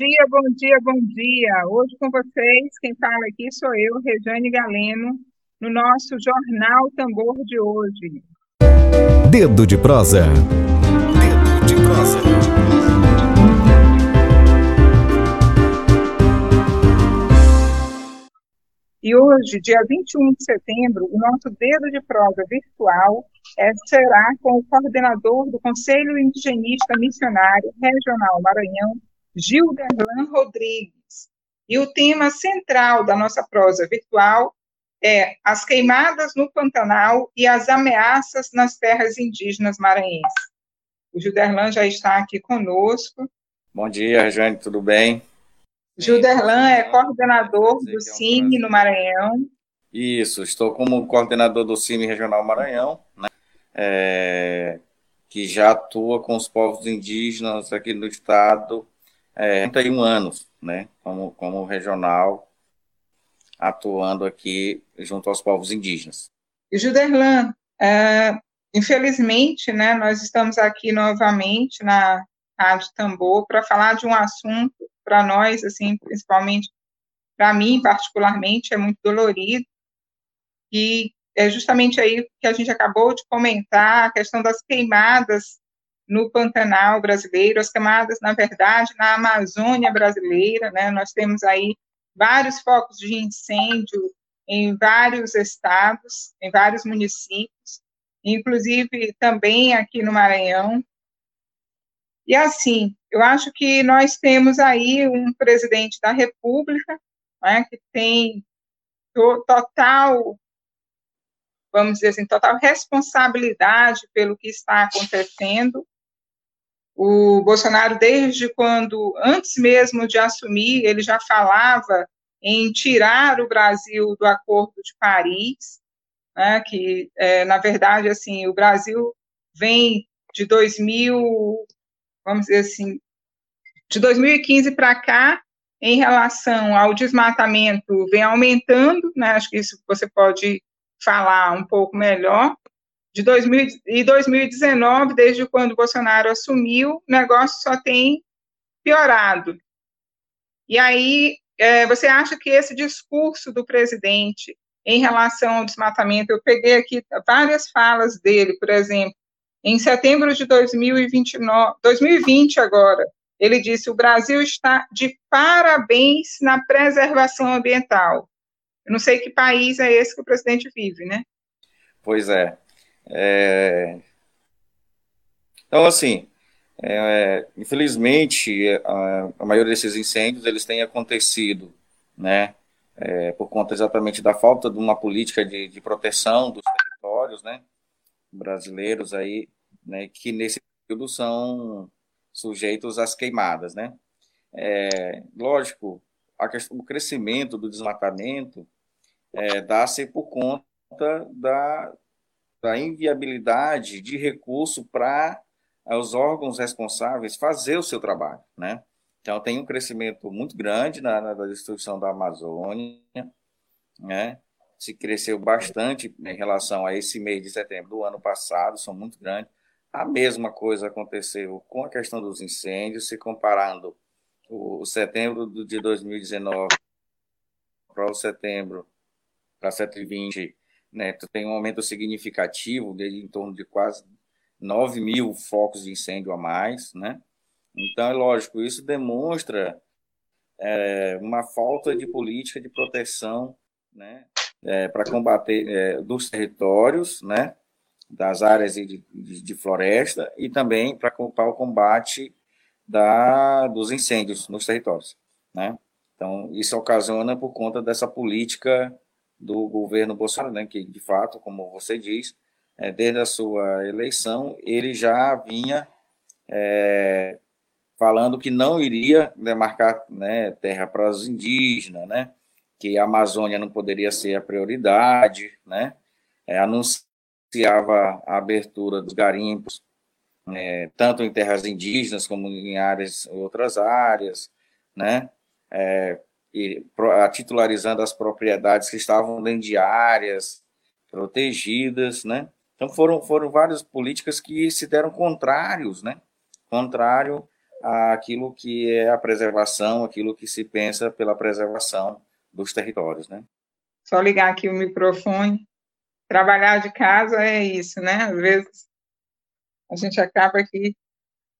Dia, bom dia, bom dia. Hoje com vocês, quem fala aqui sou eu, Rejane Galeno, no nosso Jornal Tambor de hoje. Dedo de prosa. Dedo de prosa. E hoje, dia 21 de setembro, o nosso dedo de prosa virtual é, será com o coordenador do Conselho Indigenista Missionário Regional Maranhão, Gilderlan Rodrigues. E o tema central da nossa prosa virtual é as queimadas no Pantanal e as ameaças nas terras indígenas maranhenses. O Gilderlan já está aqui conosco. Bom dia, Rejane, tudo bem? Gilderlan é coordenador do CIMI no Maranhão. Isso, estou como coordenador do CIMI Regional Maranhão, né? É, que já atua com os povos indígenas aqui no estado é, 31 anos, né, como, como regional, atuando aqui junto aos povos indígenas. Juderlan, é, infelizmente, né, nós estamos aqui novamente na Rádio Tambor para falar de um assunto para nós, assim, principalmente para mim, particularmente, é muito dolorido, e é justamente aí que a gente acabou de comentar, a questão das queimadas no Pantanal brasileiro, as camadas, na verdade, na Amazônia brasileira, né, nós temos aí vários focos de incêndio em vários estados, em vários municípios, inclusive também aqui no Maranhão. E assim, eu acho que nós temos aí um presidente da República né, que tem total, vamos dizer assim, total responsabilidade pelo que está acontecendo, o Bolsonaro, desde quando, antes mesmo de assumir, ele já falava em tirar o Brasil do Acordo de Paris, né, que, é, na verdade, assim, o Brasil vem de 2000, vamos dizer assim, de 2015 para cá, em relação ao desmatamento, vem aumentando, né, acho que isso você pode falar um pouco melhor, de 2000, e 2019, desde quando Bolsonaro assumiu, o negócio só tem piorado. E aí, é, você acha que esse discurso do presidente em relação ao desmatamento, eu peguei aqui várias falas dele, por exemplo, em setembro de 2029, 2020 agora, ele disse: o Brasil está de parabéns na preservação ambiental. Eu não sei que país é esse que o presidente vive, né? Pois é. É... Então, assim, é, infelizmente, a, a, maioria desses incêndios, eles têm acontecido, né, é, por conta exatamente da falta de uma política de, de proteção dos territórios, né, brasileiros aí, né, que nesse período são sujeitos às queimadas, né. É, lógico, questão, o crescimento do desmatamento é, dá-se por conta da, da inviabilidade de recurso para eh, os órgãos responsáveis fazer o seu trabalho, né? Então, tem um crescimento muito grande na, na destruição da Amazônia, né? Se cresceu bastante em relação a esse mês de setembro do ano passado, são muito grandes. A mesma coisa aconteceu com a questão dos incêndios, se comparando o, setembro de 2019 para o setembro, para 720, né, tu tem um aumento significativo, de em torno de quase 9 mil focos de incêndio a mais, né? Então, é lógico, isso demonstra é, uma falta de política de proteção, né, é, para combater é, dos territórios, né, das áreas de, de, de floresta e também para o combate da, dos incêndios nos territórios, né? Então, isso ocasiona por conta dessa política do governo Bolsonaro, né, que de fato, como você diz, é, desde a sua eleição, ele já vinha é, falando que não iria demarcar né, terra para os indígenas, né, que a Amazônia não poderia ser a prioridade, né? É, anunciava a abertura dos garimpos, é, tanto em terras indígenas como em áreas, outras áreas, né? É, titularizando as propriedades que estavam dentro de áreas protegidas, né? Então foram foram várias políticas que se deram contrários, né? Contrário àquilo que é a preservação, aquilo que se pensa pela preservação dos territórios, né? Só ligar aqui o microfone. Trabalhar de casa é isso, né? Às vezes a gente acaba aqui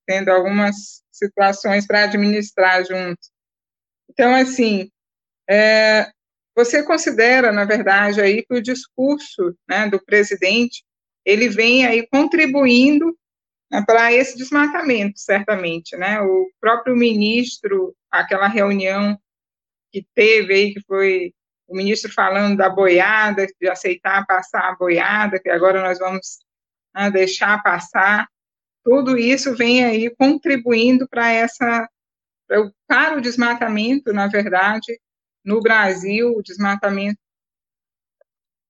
tendo algumas situações para administrar junto. Então, assim, é, você considera, na verdade, aí que o discurso né, do presidente ele vem aí contribuindo né, para esse desmatamento, certamente, né? O próprio ministro, aquela reunião que teve aí, que foi o ministro falando da boiada, de aceitar passar a boiada, que agora nós vamos né, deixar passar, tudo isso vem aí contribuindo para essa para o desmatamento, na verdade, no Brasil, o desmatamento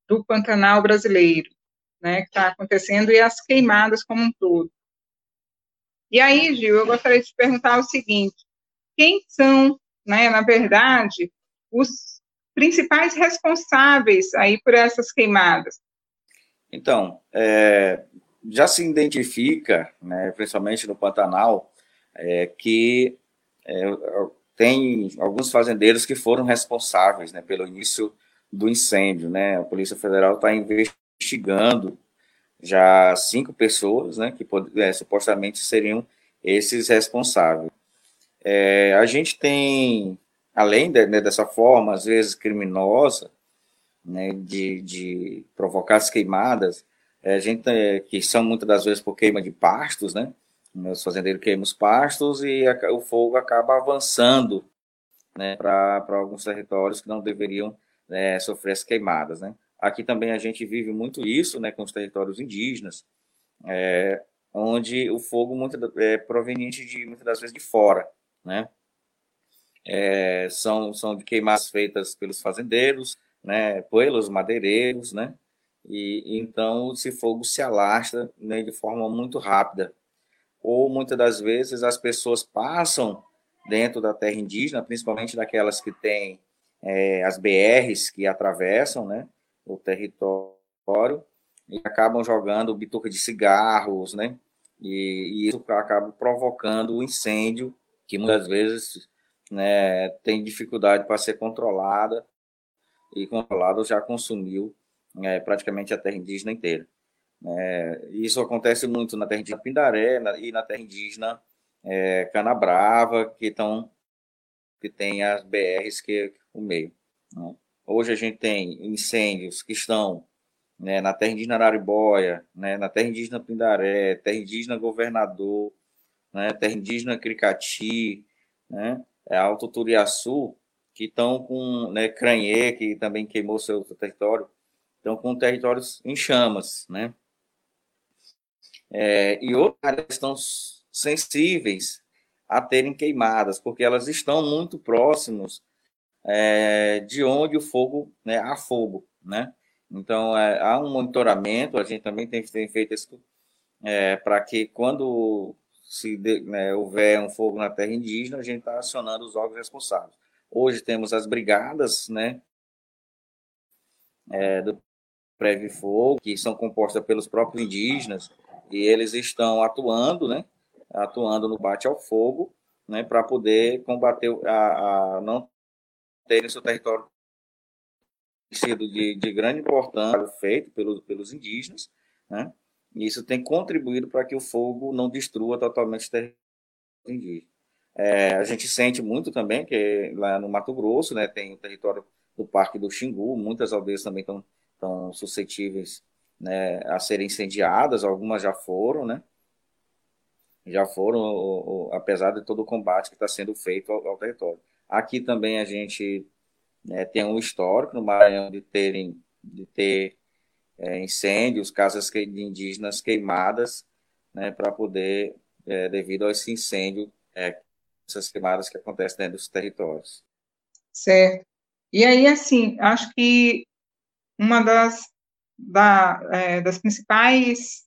do Pantanal brasileiro, né, que está acontecendo, e as queimadas como um todo. E aí, Gil, eu gostaria de te perguntar o seguinte: quem são, né, na verdade, os principais responsáveis aí por essas queimadas? Então, é, já se identifica, né, principalmente no Pantanal, é, que é, tem alguns fazendeiros que foram responsáveis né, pelo início do incêndio. Né? A Polícia Federal está investigando já cinco pessoas né, que é, supostamente seriam esses responsáveis. É, a gente tem, além de, né, dessa forma, às vezes criminosa, né, de, de provocar as queimadas, é, gente, é, que são muitas das vezes por queima de pastos, né? Os fazendeiros queimam os pastos e a, o fogo acaba avançando né, para alguns territórios que não deveriam é, sofrer as queimadas. Né? Aqui também a gente vive muito isso né, com os territórios indígenas, é, onde o fogo muito, é proveniente de muitas das vezes de fora. Né? É, são, são de queimadas feitas pelos fazendeiros, né, pelos madeireiros, né? E, então esse fogo se alastra né, de forma muito rápida ou muitas das vezes as pessoas passam dentro da terra indígena, principalmente daquelas que têm é, as BRs que atravessam né, o território, e acabam jogando bituca de cigarros, né? E, e isso acaba provocando o incêndio, que muitas vezes né, tem dificuldade para ser controlada, e controlado já consumiu é, praticamente a terra indígena inteira. É, isso acontece muito na terra indígena Pindaré na, e na terra indígena é, Canabrava, que, estão que tem as BRs que o meio. Né? Hoje a gente tem incêndios que estão né, na terra indígena Araribóia, né, na terra indígena Pindaré, terra indígena Governador, né, terra indígena Cricati, né, é Alto Turiaçu, que estão com né, Cranhê, que também queimou seu território, estão com territórios em chamas, né? É, e outras áreas estão sensíveis a terem queimadas, porque elas estão muito próximos é, de onde o fogo, né, há fogo, né? Então, é, há um monitoramento, a gente também tem, tem feito isso é, para que quando se de, né, houver um fogo na terra indígena, a gente está acionando os órgãos responsáveis. Hoje temos as brigadas, né, é, do Preve Fogo, que são compostas pelos próprios indígenas, e eles estão atuando, né, atuando no bate ao fogo, né, para poder combater a, a não terem seu território sido de, de grande importância feito pelos, pelos indígenas, né, e isso tem contribuído para que o fogo não destrua totalmente o território indígena. É, a gente sente muito também que lá no Mato Grosso, né, tem o território do Parque do Xingu, muitas aldeias também estão suscetíveis né, a serem incendiadas, algumas já foram, né? Já foram, apesar de todo o combate que está sendo feito ao, ao, território. Aqui também a gente né, tem um histórico no Maranhão de terem de ter é, incêndios, casas de indígenas queimadas, né, para poder, é, devido a esse incêndio, é, essas queimadas que acontecem dentro dos territórios. Certo. E aí, assim, acho que uma das, da, é, das principais,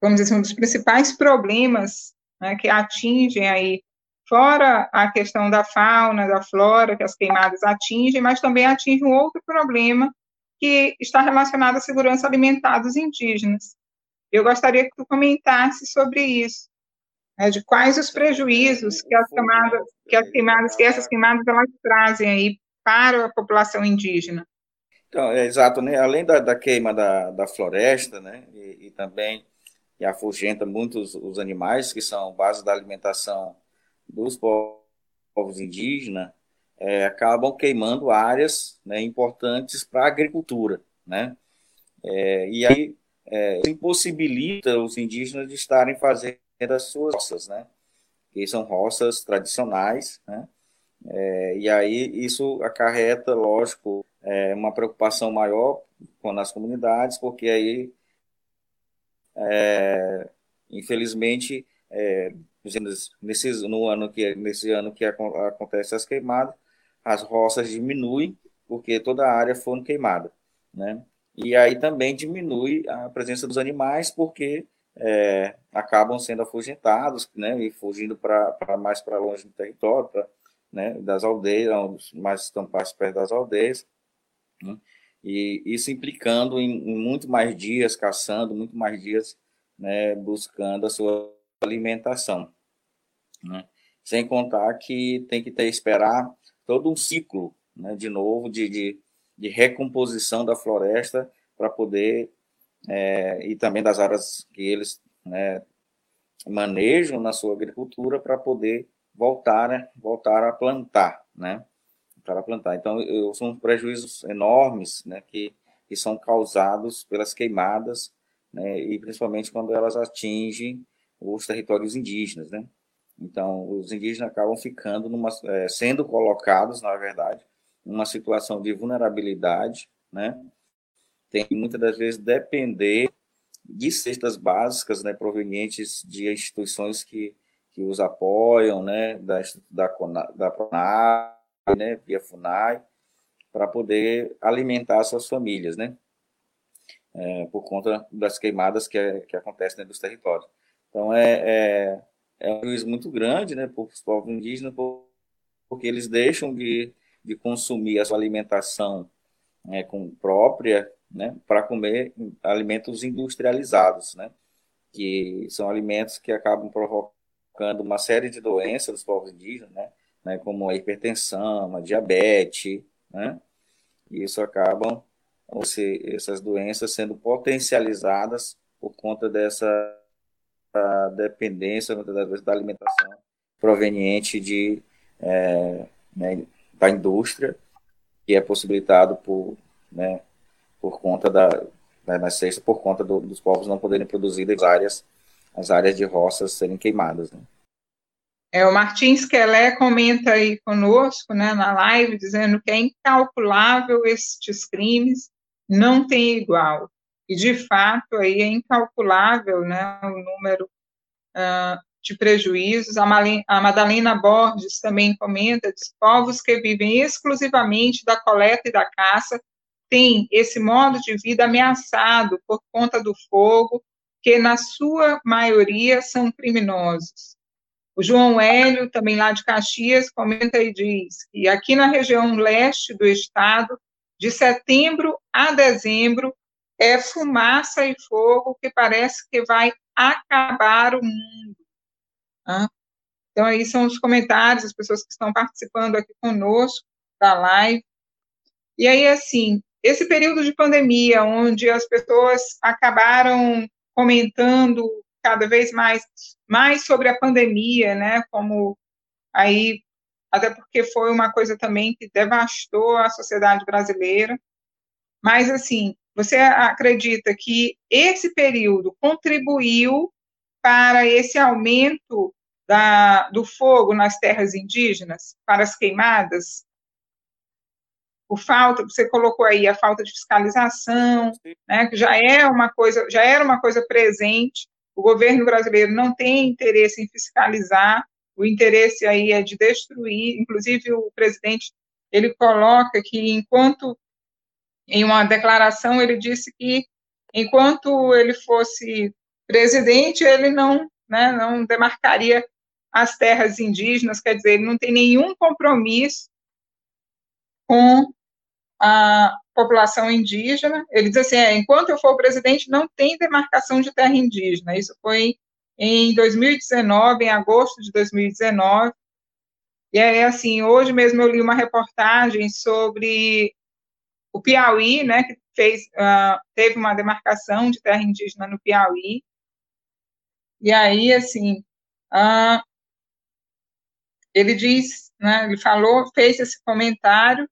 vamos dizer assim, um dos principais problemas né, que atingem aí, fora a questão da fauna, da flora, que as queimadas atingem, mas também atinge um outro problema que está relacionado à segurança alimentar dos indígenas. Eu gostaria que tu comentasse sobre isso, né, de quais os prejuízos que as queimadas, que as queimadas, que essas queimadas elas trazem aí para a população indígena. Então, é exato, né? Além da, da queima da, da floresta, né? E, e também que afugenta muitos os animais que são base da alimentação dos povos indígenas, é, acabam queimando áreas né, importantes para a agricultura, né? É, e aí é, impossibilita os indígenas de estarem fazendo as suas roças, né? Que são roças tradicionais, né? É, e aí isso acarreta, lógico, é, uma preocupação maior com nas comunidades, porque aí, é, infelizmente, é, nesses, no ano que nesse ano que acontece as queimadas, as roças diminuem porque toda a área foi queimada, né? E aí também diminui a presença dos animais porque é, acabam sendo afugentados, né? E fugindo para mais para longe do território, pra, né? Das aldeias, mais estão mais perto das aldeias, né? E isso implicando em, em, muito mais dias caçando, muito mais dias, né? Buscando a sua alimentação, né? Sem contar que tem que ter esperar todo um ciclo, né, de novo, de, de, de recomposição da floresta para poder, é, e também das áreas que eles né, manejam na sua agricultura para poder voltar, né, voltar a plantar, né, para plantar. Então, eu, são prejuízos enormes, né, que, que são causados pelas queimadas, né, e principalmente quando elas atingem os territórios indígenas, né. Então, os indígenas acabam ficando numa, é, sendo colocados, na verdade, numa situação de vulnerabilidade, né? Tem muitas das vezes depender de cestas básicas, né, provenientes de instituições que, que os apoiam, né, da da da né, via Funai, para poder alimentar suas famílias, né? É, por conta das queimadas que, é, que acontecem dentro dos territórios. Então, é, é é um prejuízo muito grande né, para os povos indígenas, porque eles deixam de, de consumir a sua alimentação né, com própria né, para comer alimentos industrializados, né, que são alimentos que acabam provocando uma série de doenças dos povos indígenas, né, né, como a hipertensão, a diabetes, né, e isso acabam essas doenças sendo potencializadas por conta dessa dependência da alimentação proveniente de é, né, da indústria que é possibilitado por né, por conta da né, na sexta por conta do, dos povos não poderem produzir as áreas as áreas de roças serem queimadas né? É, o Martins Quelé comenta aí conosco, né, na live, dizendo que é incalculável estes crimes, não tem igual. E, de fato, aí é incalculável né, o número uh, de prejuízos. A, a Madalena Borges também comenta, diz, povos que vivem exclusivamente da coleta e da caça têm esse modo de vida ameaçado por conta do fogo, que na sua maioria são criminosos. O João Hélio, também lá de Caxias, comenta e diz que aqui na região leste do estado, de setembro a dezembro, é fumaça e fogo que parece que vai acabar o mundo. Então, aí são os comentários, as pessoas que estão participando aqui conosco da live. E aí, assim, esse período de pandemia, onde as pessoas acabaram comentando cada vez mais, mais sobre a pandemia, né, como aí, até porque foi uma coisa também que devastou a sociedade brasileira, mas, assim, você acredita que esse período contribuiu para esse aumento da, do fogo nas terras indígenas, para as queimadas? O falta, você colocou aí a falta de fiscalização, né, que já é uma coisa, já era uma coisa presente. O governo brasileiro não tem interesse em fiscalizar, o interesse aí é de destruir. Inclusive o presidente ele coloca que enquanto em uma declaração ele disse que enquanto ele fosse presidente ele não, né, não demarcaria as terras indígenas, quer dizer, ele não tem nenhum compromisso com a população indígena. Ele diz assim: é, enquanto eu for presidente, não tem demarcação de terra indígena. Isso foi em 2019, em agosto de 2019. E é assim, hoje mesmo eu li uma reportagem sobre o Piauí, né, que fez, uh, teve uma demarcação de terra indígena no Piauí. E aí, assim, uh, ele diz, né, ele falou, fez esse comentário,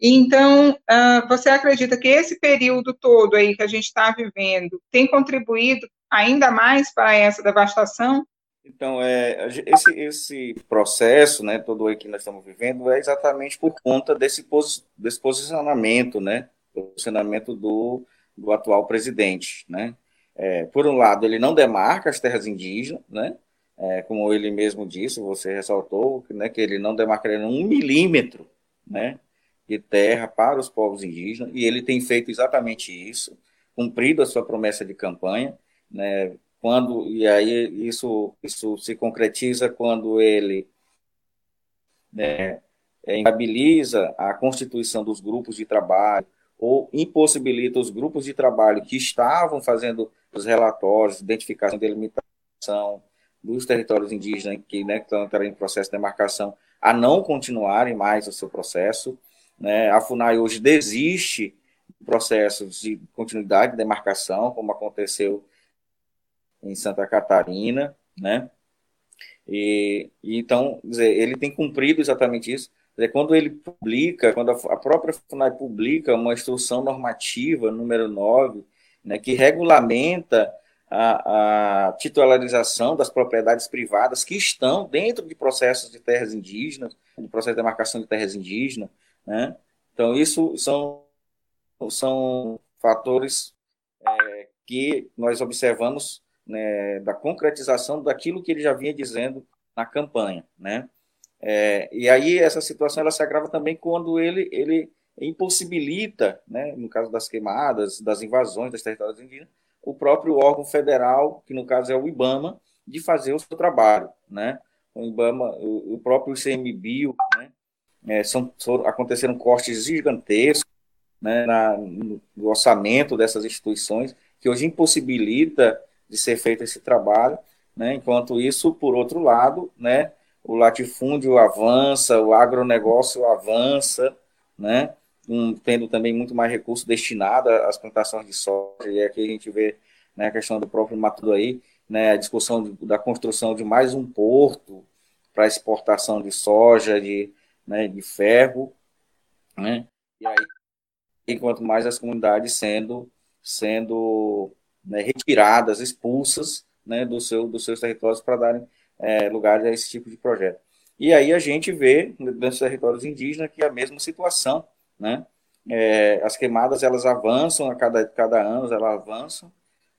então, uh, você acredita que esse período todo aí que a gente está vivendo tem contribuído ainda mais para essa devastação? Então, é, esse, esse processo, né, todo aí que nós estamos vivendo, é exatamente por conta desse, pos, desse posicionamento, né, posicionamento do, do atual presidente, né. É, por um lado, ele não demarca as terras indígenas, né, é, como ele mesmo disse, você ressaltou, né, que ele não demarcaria um milímetro, né, de terra para os povos indígenas, e ele tem feito exatamente isso, cumprido a sua promessa de campanha, né, quando, e aí isso, isso se concretiza quando ele né, inabiliza a constituição dos grupos de trabalho, ou impossibilita os grupos de trabalho que estavam fazendo os relatórios, identificação e delimitação dos territórios indígenas que né, estão em processo de demarcação, a não continuarem mais o seu processo, né? A FUNAI hoje desiste do processo de continuidade de demarcação, como aconteceu em Santa Catarina, né? E, e então, dizer, ele tem cumprido exatamente isso. Dizer, quando ele publica, quando a, a própria FUNAI publica uma instrução normativa número 9, né, que regulamenta a, a, titularização das propriedades privadas que estão dentro de processos de terras indígenas, de processo de demarcação de terras indígenas, né? Então, isso são, são fatores é, que nós observamos né, da concretização daquilo que ele já vinha dizendo na campanha. Né? É, e aí essa situação ela se agrava também quando ele, ele impossibilita, né, no caso das queimadas, das invasões das territórios indígenas, o próprio órgão federal, que no caso é o IBAMA, de fazer o seu trabalho. Né? O IBAMA, o, próprio ICMBio, né, é, são, aconteceram cortes gigantescos né, na, no, orçamento dessas instituições, que hoje impossibilita de ser feito esse trabalho, né, enquanto isso, por outro lado, né, o latifúndio avança, o agronegócio avança, né, um, tendo também muito mais recursos destinados às plantações de soja, e aqui a gente vê né, a questão do próprio Matudo aí, né, a discussão de, da construção de mais um porto para exportação de soja, de, né, de ferro, né, e aí, enquanto mais as comunidades sendo, sendo né, retiradas, expulsas, né, do seu, dos seus territórios para darem é, lugar a esse tipo de projeto. E aí a gente vê, nos territórios indígenas, que é a mesma situação, né, é, as queimadas, elas avançam a cada, cada ano, elas avançam,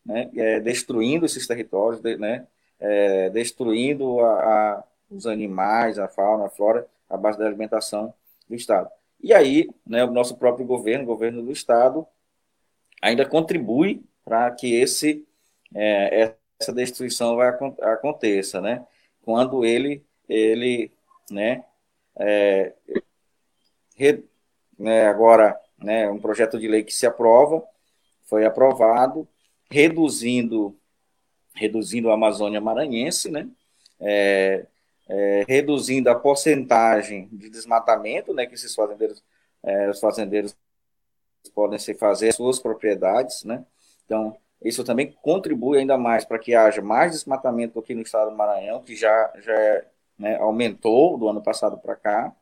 né, é, destruindo esses territórios, né, é, destruindo a, a, os animais, a fauna, a flora, a base da alimentação do Estado. E aí, né, o nosso próprio governo, o governo do Estado, ainda contribui para que esse, é, essa destruição vai, aconteça, né? Quando ele, ele né, é, re, né, agora, né, um projeto de lei que se aprova, foi aprovado, reduzindo, reduzindo a Amazônia Maranhense, né? É, é, reduzindo a porcentagem de desmatamento, né, que esses fazendeiros, é, os fazendeiros podem se fazer suas propriedades, né? Então, isso também contribui ainda mais para que haja mais desmatamento aqui no estado do Maranhão, que já, já é, né, aumentou do ano passado para cá,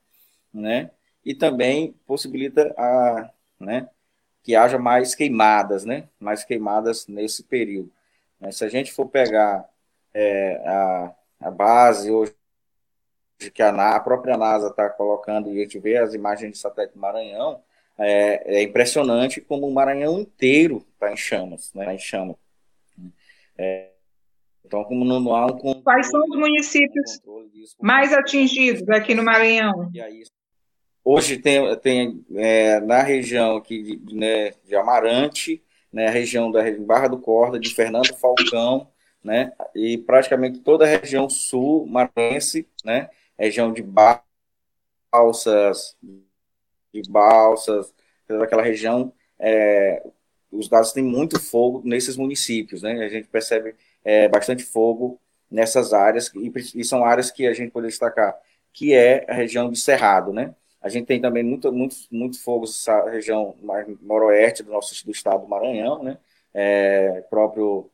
né? E também possibilita a, né, que haja mais queimadas, né? Mais queimadas nesse período. Se a gente for pegar é, a, a base hoje que a, a própria NASA está colocando, e a gente vê as imagens de satélite do Maranhão, é, é impressionante como o Maranhão inteiro está em chamas, né? Tá em chamas. É, então, como não há um Quais são os municípios mais atingidos aqui no Maranhão? Aí, hoje tem, tem é, na região aqui né, de Amarante, né, a região da Barra do Corda, de Fernando Falcão, né, e praticamente toda a região sul maranhense, né, região de balsas, de balsas, aquela região, é, os dados têm muito fogo nesses municípios, né, a gente percebe é, bastante fogo nessas áreas, e, e, são áreas que a gente pode destacar, que é a região de Cerrado, né, a gente tem também muito, muito, muito fogo nessa região noroeste do nosso do estado do Maranhão, né, é, próprio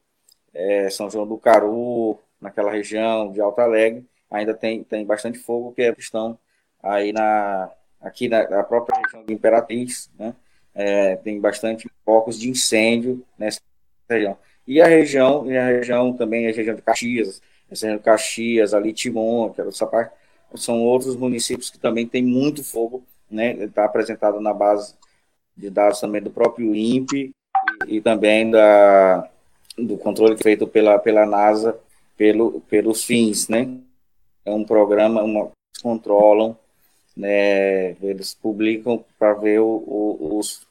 é, São João do Caru, naquela região de Alto Alegre, ainda tem, tem bastante fogo, que é estão aí na, aqui na, na própria região de Imperatriz, né, é, tem bastante focos de incêndio nessa região. E a região, e a região também, a região de Caxias, essa região de Caxias, ali Timon, que é essa parte, são outros municípios que também tem muito fogo, né, está apresentado na base de dados também do próprio INPE e, e também da, do controle feito pela, pela NASA pelo, pelos fins, né, é um programa, uma, controlam, né, eles publicam para ver o, o, os,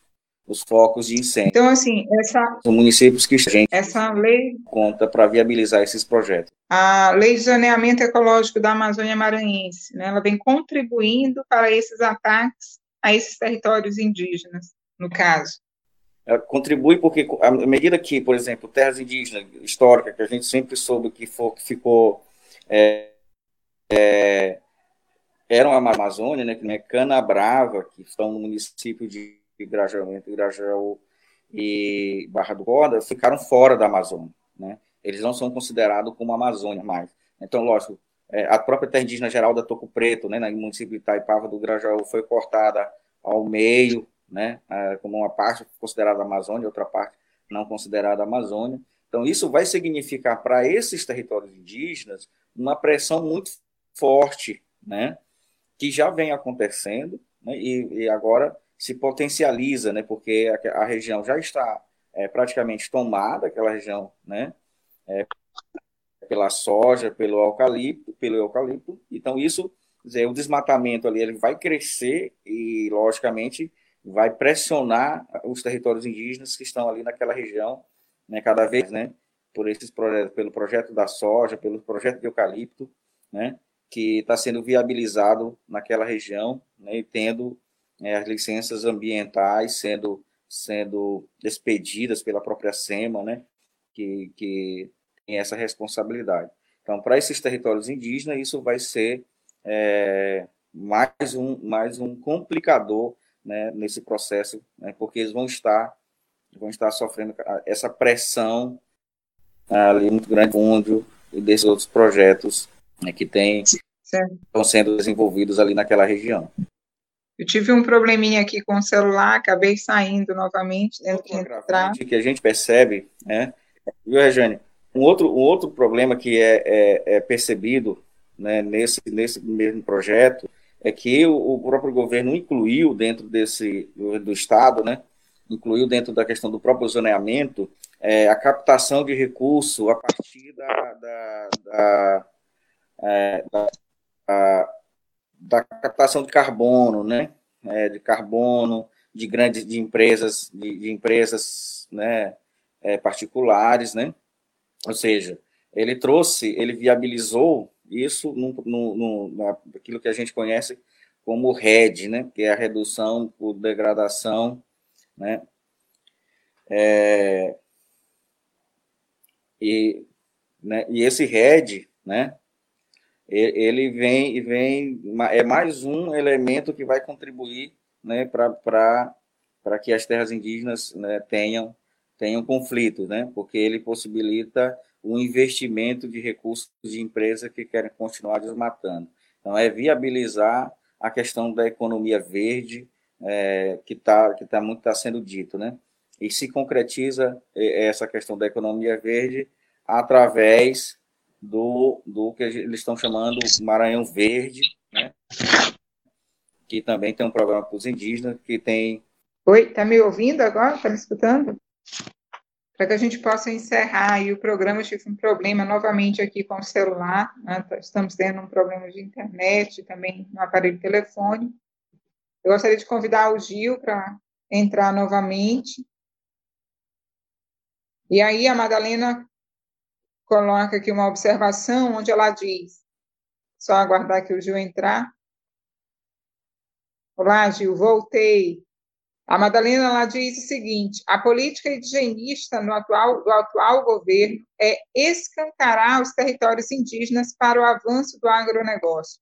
os focos de incêndio. Então, assim, essa... São municípios que a gente essa lei... conta para viabilizar esses projetos. A Lei de Zoneamento Ecológico da Amazônia Maranhense, né, ela vem contribuindo para esses ataques a esses territórios indígenas, no caso. Ela contribui porque, à medida que, por exemplo, terras indígenas históricas, que a gente sempre soube que, for, que ficou... É, é, eram a Amazônia, né, que é Cana Brava, que estão no município de Grajaú, entre Grajaú e Barra do Corda, ficaram fora da Amazônia, né? Eles não são considerados como Amazônia mais. Então, lógico, é, a própria terra indígena geral da Toco Preto, né, no município de Itaipava do Grajaú, foi cortada ao meio, né, como uma parte considerada Amazônia, outra parte não considerada Amazônia. Então, isso vai significar para esses territórios indígenas uma pressão muito forte, né, que já vem acontecendo, né, e, e agora se potencializa, né, porque a, a região já está é, praticamente tomada, aquela região, né, é, pela soja, pelo eucalipto, pelo eucalipto. Então isso, dizer, o desmatamento ali ele vai crescer e logicamente vai pressionar os territórios indígenas que estão ali naquela região, né, cada vez, né, por esses projetos, pelo projeto da soja, pelo projeto de eucalipto, né, que está sendo viabilizado naquela região, né, e tendo é, as licenças ambientais sendo, sendo expedidas pela própria SEMA, né, que, que tem essa responsabilidade. Então, para esses territórios indígenas, isso vai ser é, mais, um, mais um complicador né, nesse processo, né, porque eles vão estar, vão estar sofrendo essa pressão ali muito grande fundo e desses outros projetos né, que tem, estão sendo desenvolvidos ali naquela região. Eu tive um probleminha aqui com o celular, acabei saindo novamente, dentro de entrar. que a gente percebe, né? Viu, Regiane? Um outro, um outro problema que é, é, é percebido né, nesse, nesse mesmo projeto é que o, o, próprio governo incluiu dentro desse do, do, Estado, né, incluiu dentro da questão do próprio zoneamento é, a captação de recurso a partir da, da, da, é, da da captação de carbono, né? É, de carbono, de grandes de empresas, de, de empresas, né? É, particulares, né? Ou seja, ele trouxe, ele viabilizou isso no, no, no, que a gente conhece como RED, né? Que é a redução por degradação, né? É, e, né, e esse RED, né? Ele vem e vem é mais um elemento que vai contribuir né, para que as terras indígenas né, tenham tenham conflitos, né, porque ele possibilita o investimento de recursos de empresas que querem continuar desmatando. Então, é viabilizar a questão da economia verde, é, que está que tá muito tá sendo dito, né? E se concretiza é, essa questão da economia verde através do, do que eles estão chamando Maranhão Verde, né? que também tem um programa para os indígenas, que tem... Oi, está me ouvindo agora? Está me escutando? Para que a gente possa encerrar aí o programa, eu tive um problema novamente aqui com o celular, né? Tá, estamos tendo um problema de internet, também no aparelho telefone, Eu gostaria de convidar o Gil para entrar novamente. E aí a Madalena coloca aqui uma observação onde ela diz, só aguardar que o Gil entrar. Olá, Gil, voltei. A Madalena ela diz o seguinte: a política indigenista no atual, do atual governo é escancarar os territórios indígenas para o avanço do agronegócio.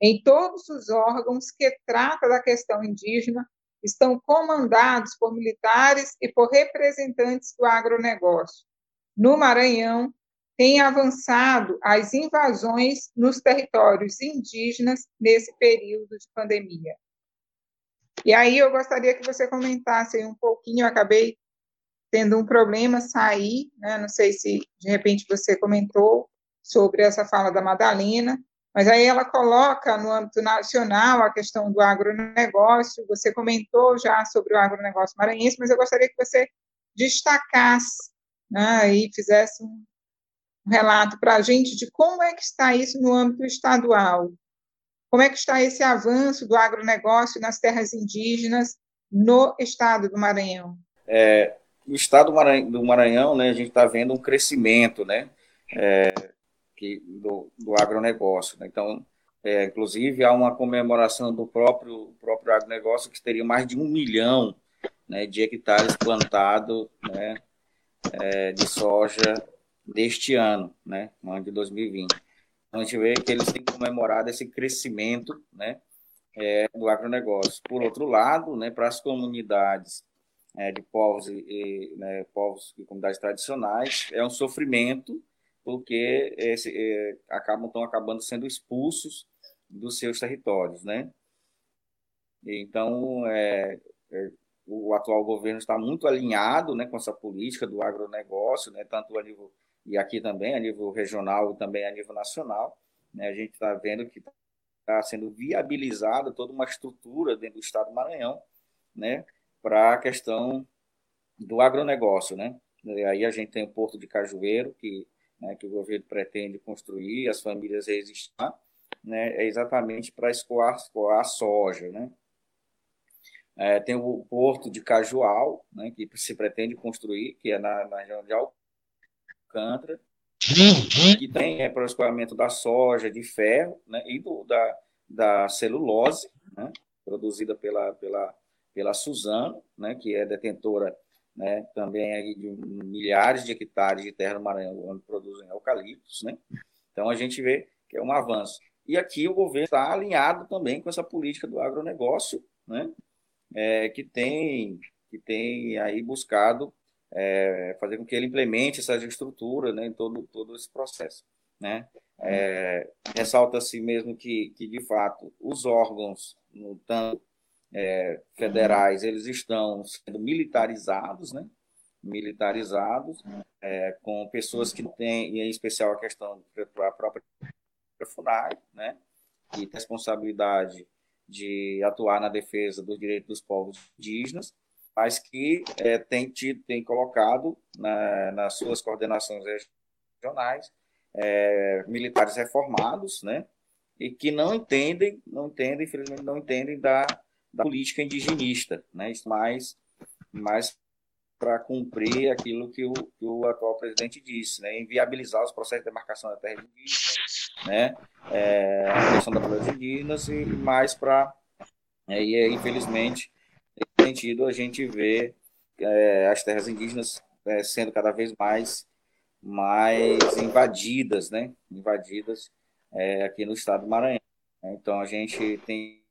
Em todos os órgãos que tratam da questão indígena, estão comandados por militares e por representantes do agronegócio. No Maranhão, tem avançado as invasões nos territórios indígenas nesse período de pandemia. E aí eu gostaria que você comentasse um pouquinho, eu acabei tendo um problema sair, né? não sei se de repente você comentou sobre essa fala da Madalena, mas aí ela coloca no âmbito nacional a questão do agronegócio, você comentou já sobre o agronegócio maranhense, mas eu gostaria que você destacasse né, e fizesse um relato para a gente de como é que está isso no âmbito estadual, como é que está esse avanço do agronegócio nas terras indígenas no estado do Maranhão? É, no estado do Maranhão, do Maranhão né, a gente está vendo um crescimento né, é, que, do, do agronegócio. Né? Então, é, inclusive, há uma comemoração do próprio, próprio agronegócio que teria mais de um milhão né, de hectares plantados né, é, de soja deste ano, né, no ano de 2020. Então, a gente vê que eles têm comemorado esse crescimento né, é, do agronegócio. Por outro lado, né, para as comunidades é, de povos e, e né, povos e comunidades tradicionais, é um sofrimento porque esse, é, acabam estão acabando sendo expulsos dos seus territórios, né? Então, é, é, o atual governo está muito alinhado, né, com essa política do agronegócio, né, tanto a nível e aqui também a nível regional e também a nível nacional. Né, a gente está vendo que está sendo viabilizada toda uma estrutura dentro do Estado do Maranhão né, para a questão do agronegócio. Né? Aí a gente tem o Porto de Cajueiro, que, né, que o governo pretende construir, as famílias resistir, né, é exatamente para escoar, escoar soja. Né? É, tem o Porto de Cajual, né, que se pretende construir, que é na, na região de Alcântara, Alcântara, que tem é, para o escoamento da soja, de ferro né, e do, da, da celulose, né, produzida pela, pela, pela Suzano, né, que é detentora né, também de milhares de hectares de terra no Maranhão, onde produzem eucaliptos. Né? Então, a gente vê que é um avanço. E aqui o governo está alinhado também com essa política do agronegócio, né, é, que, tem, que tem aí buscado é, fazer com que ele implemente essa estrutura né, em todo, todo esse processo. Né? É, Ressalta-se mesmo que, que, de fato, os órgãos, no tanto é, federais, eles estão sendo militarizados, né? militarizados, é, com pessoas que têm, em especial a questão da própria FUNAI, né? que tem responsabilidade de atuar na defesa dos direitos dos povos indígenas, mas que é, tem, tido, tem colocado na, nas suas coordenações regionais é, militares reformados, né, e que não entendem, não entendem, infelizmente não entendem da, da política indigenista, né, mais, mais para cumprir aquilo que o, que o atual presidente disse, né, inviabilizar os processos de demarcação da terra indígena, né, é, a questão das indígenas e mais para, é, e infelizmente Nesse sentido, a gente vê é, as terras indígenas é, sendo cada vez mais, mais invadidas, né? Invadidas é, aqui no estado do Maranhão. Então, a gente tem,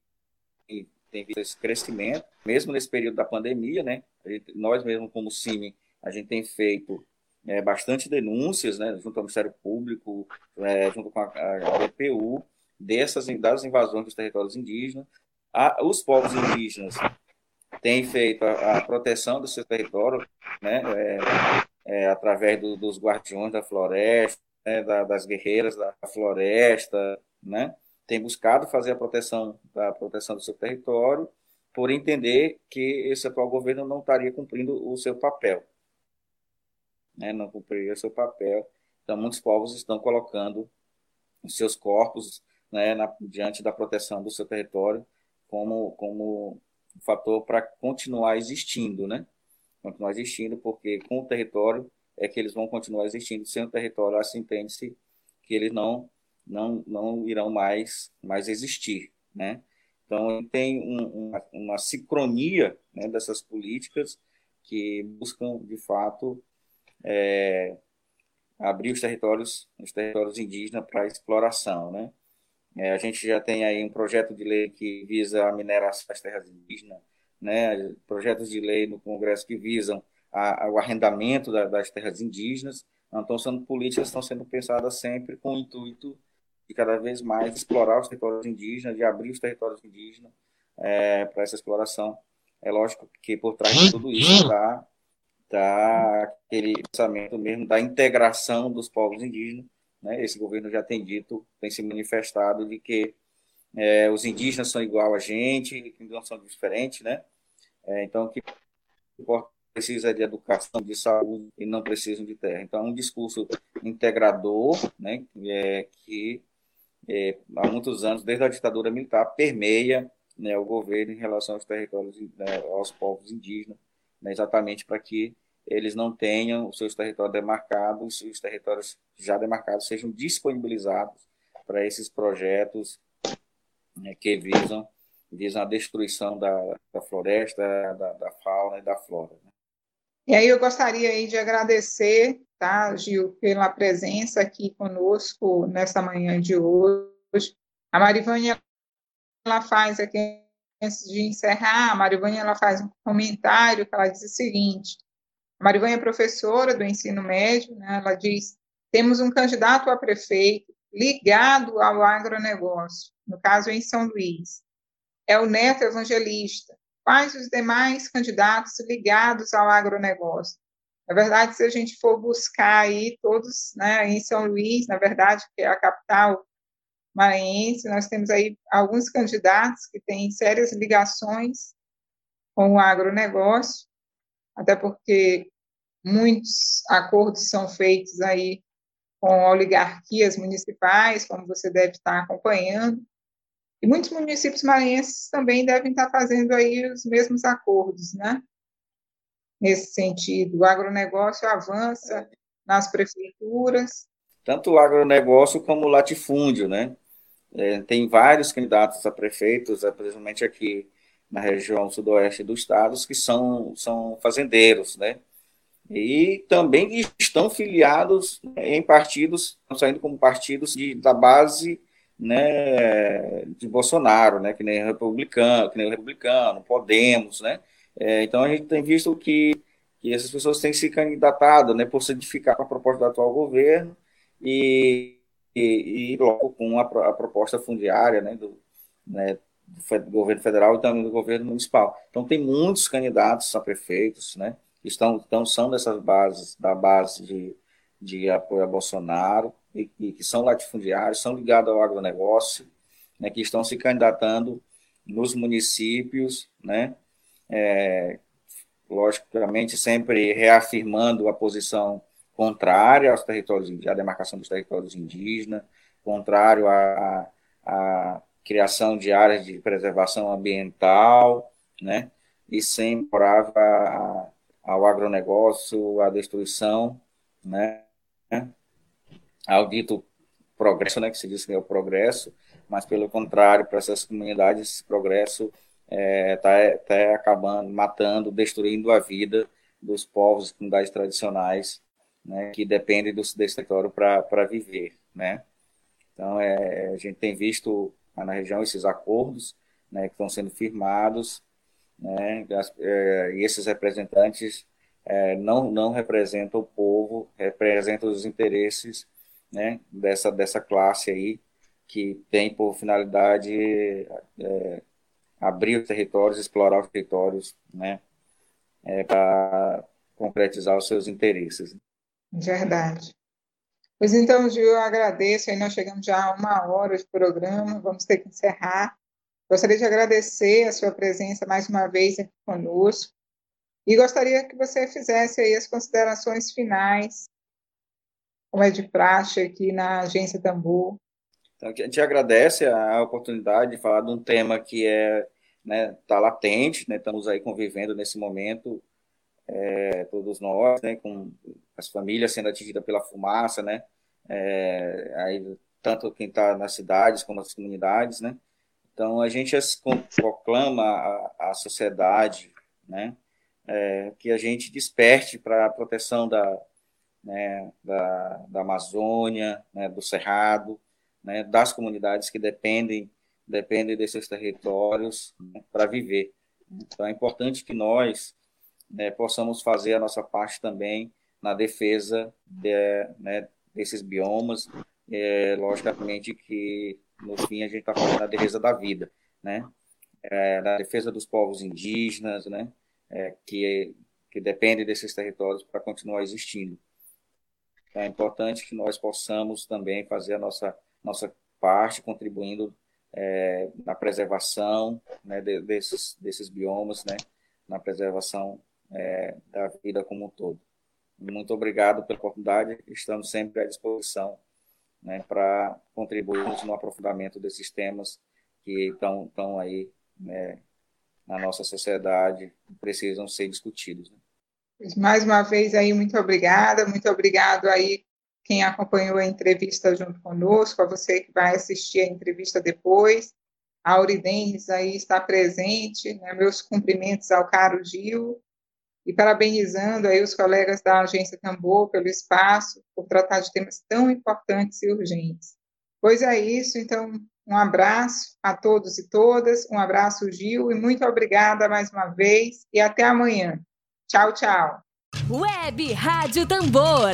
tem visto esse crescimento, mesmo nesse período da pandemia, né? Gente, nós mesmo, como CIMI, a gente tem feito é, bastante denúncias, né, junto ao Ministério Público, é, junto com a, a dessas das invasões dos territórios indígenas. A, os povos indígenas tem feito a, a proteção do seu território, né, é, é, através do, dos guardiões da floresta, né, da, das guerreiras da floresta, né, tem buscado fazer a proteção da proteção do seu território, por entender que esse atual governo não estaria cumprindo o seu papel, né, não cumpriria o seu papel. Então, muitos povos estão colocando os seus corpos né, na, diante da proteção do seu território como, como um fator para continuar existindo, né? Continuar existindo, porque com o território é que eles vão continuar existindo. Sem o território, assim entende-se que eles não, não, não irão mais, mais existir, né? Então, tem um, uma, uma sincronia né, dessas políticas que buscam, de fato, é, abrir os territórios, os territórios indígenas para exploração, né? É, a gente já tem aí um projeto de lei que visa a mineração das terras indígenas, né? Projetos de lei no Congresso que visam a, a, o arrendamento da, das terras indígenas. Então, são políticas estão sendo pensadas sempre com o intuito de cada vez mais explorar os territórios indígenas, de abrir os territórios indígenas é, para essa exploração. É lógico que por trás de tudo isso está tá aquele pensamento mesmo da integração dos povos indígenas. Né? Esse governo já tem dito, tem se manifestado de que é, os indígenas são igual a gente, que não são diferentes, né? É, então, que precisa de educação, de saúde e não precisam de terra. Então, é um discurso integrador, né? É, que é, há muitos anos, desde a ditadura militar, permeia né, o governo em relação aos territórios, né, aos povos indígenas, né, exatamente para que eles não tenham os seus territórios demarcados, os territórios já demarcados sejam disponibilizados para esses projetos né, que visam, visam a destruição da, da floresta, da, da, fauna e da flora. Né. E aí eu gostaria aí de agradecer, tá, Gil, pela presença aqui conosco nessa manhã de hoje. A Marivânia, ela faz aqui, antes de encerrar, a Marivânia, ela faz um comentário que ela diz o seguinte, a Marivânia é professora do ensino médio, né, ela diz, temos um candidato a prefeito ligado ao agronegócio, no caso em São Luís. É o Neto Evangelista, quais os demais candidatos ligados ao agronegócio. Na verdade, se a gente for buscar aí todos, né, em São Luís, na verdade, que é a capital maranhense, nós temos aí alguns candidatos que têm sérias ligações com o agronegócio, até porque muitos acordos são feitos aí com oligarquias municipais, como você deve estar acompanhando, e muitos municípios maranhenses também devem estar fazendo aí os mesmos acordos, né? Nesse sentido, o agronegócio avança nas prefeituras. Tanto o agronegócio como o latifúndio, né? É, tem vários candidatos a prefeitos, principalmente aqui na região sudoeste do estado, que são, são fazendeiros, né? E também estão filiados em partidos, estão saindo como partidos de, da base né, de Bolsonaro, né, que nem republicano, que nem republicano, Podemos, né? É, então a gente tem visto que, que essas pessoas têm se candidatado, né, por se edificar com a proposta do atual governo e, e, e logo com a, a, proposta fundiária, né, do, né, do governo federal e também do governo municipal. Então tem muitos candidatos a prefeitos, né, estão, então são dessas bases, da base de, de apoio a Bolsonaro, e, e que são latifundiários, são ligados ao agronegócio, né, que estão se candidatando nos municípios, né, é, logicamente sempre reafirmando a posição contrária aos territórios, à demarcação dos territórios indígenas, contrário à, à criação de áreas de preservação ambiental, né, e sempre favorável ao agronegócio, à destruição, né, ao dito progresso, né, que se diz que é o progresso, mas pelo contrário, para essas comunidades, esse progresso está é, tá, tá acabando, matando, destruindo a vida dos povos e comunidades tradicionais, né, que dependem do, desse território para viver, né. Então, é, a gente tem visto na região esses acordos, né, que estão sendo firmados, né, é, e esses representantes é, não, não representam o povo, representam os interesses né, dessa, dessa classe aí, que tem por finalidade é, abrir os territórios, explorar os territórios, né, é, para concretizar os seus interesses. Verdade. Pois então, Gil, eu agradeço, aí nós chegamos já a uma hora de programa, vamos ter que encerrar. Gostaria de agradecer a sua presença mais uma vez aqui conosco e gostaria que você fizesse aí as considerações finais como é de praxe aqui na Agência Tambor. Então, a gente agradece a oportunidade de falar de um tema que é, né, tá latente, né, estamos aí convivendo nesse momento, é, todos nós, né, com as famílias sendo atingidas pela fumaça, né, é, aí, tanto quem está nas cidades como nas comunidades, né, então a gente proclama a, a sociedade, né, é, que a gente desperte para a proteção da, né, da, da Amazônia, né, do Cerrado, né, das comunidades que dependem dependem desses territórios né, para viver. Então é importante que nós né, possamos fazer a nossa parte também na defesa de, né, desses biomas. É, logicamente que no fim a gente está falando da defesa da vida, né? É, da defesa dos povos indígenas, né? É, que que dependem desses territórios para continuar existindo. É importante que nós possamos também fazer a nossa nossa parte, contribuindo é, na preservação né, de, desses, desses biomas, né, na preservação é, da vida como um todo. Muito obrigado pela oportunidade, estamos sempre à disposição né, para contribuirmos no aprofundamento desses temas que estão, estão aí né, na nossa sociedade precisam ser discutidos. Né. Mais uma vez aí, muito obrigada, muito obrigado aí quem acompanhou a entrevista junto conosco, a você que vai assistir a entrevista depois. A Auridenes aí está presente, né? meus cumprimentos ao caro Gil, e parabenizando aí os colegas da Agência Tambor pelo espaço, por tratar de temas tão importantes e urgentes. Pois é isso, então, um abraço a todos e todas, um abraço, Gil, e muito obrigada mais uma vez, e até amanhã. Tchau, tchau. Web Rádio Tambor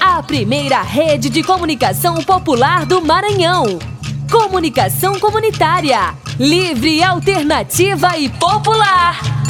a primeira rede de comunicação popular do Maranhão. Comunicação comunitária, livre, alternativa e popular.